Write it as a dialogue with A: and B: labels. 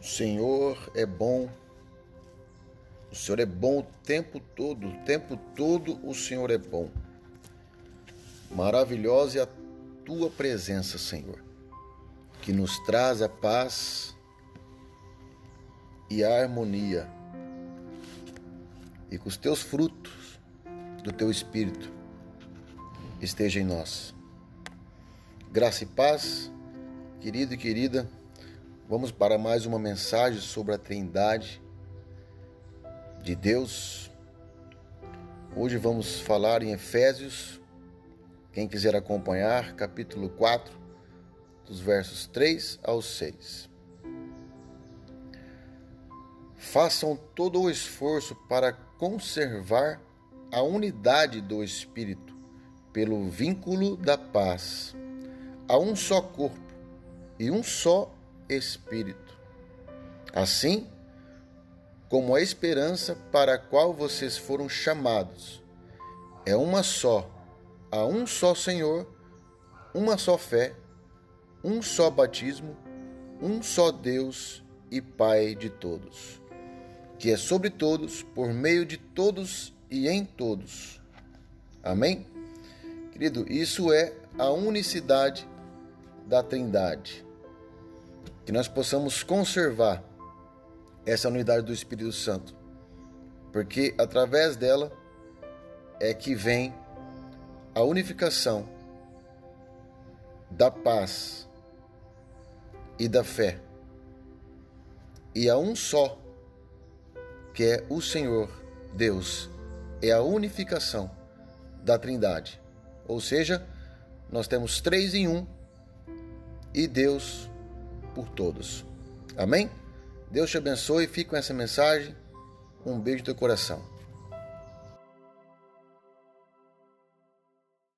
A: O Senhor é bom. O Senhor é bom o tempo todo, o tempo todo o Senhor é bom. Maravilhosa é a tua presença, Senhor, que nos traz a paz e a harmonia. E com os teus frutos do teu espírito esteja em nós. Graça e paz, querido e querida, vamos para mais uma mensagem sobre a Trindade de Deus. Hoje vamos falar em Efésios. Quem quiser acompanhar, capítulo 4, dos versos 3 ao 6. Façam todo o esforço para conservar a unidade do Espírito pelo vínculo da paz Há um só corpo e um só Espírito. Assim como a esperança para a qual vocês foram chamados é uma só, há um só Senhor, uma só fé, um só batismo, um só Deus e Pai de todos, que é sobre todos, por meio de todos e em todos. Amém? Querido, isso é a unicidade da Trindade. Que nós possamos conservar essa unidade do Espírito Santo, porque através dela é que vem a unificação da paz e da fé. E a um só, que é o Senhor Deus, é a unificação da Trindade. Ou seja, nós temos três em um e Deus por todos. Amém? Deus te abençoe, fique com essa mensagem. Um beijo no teu coração.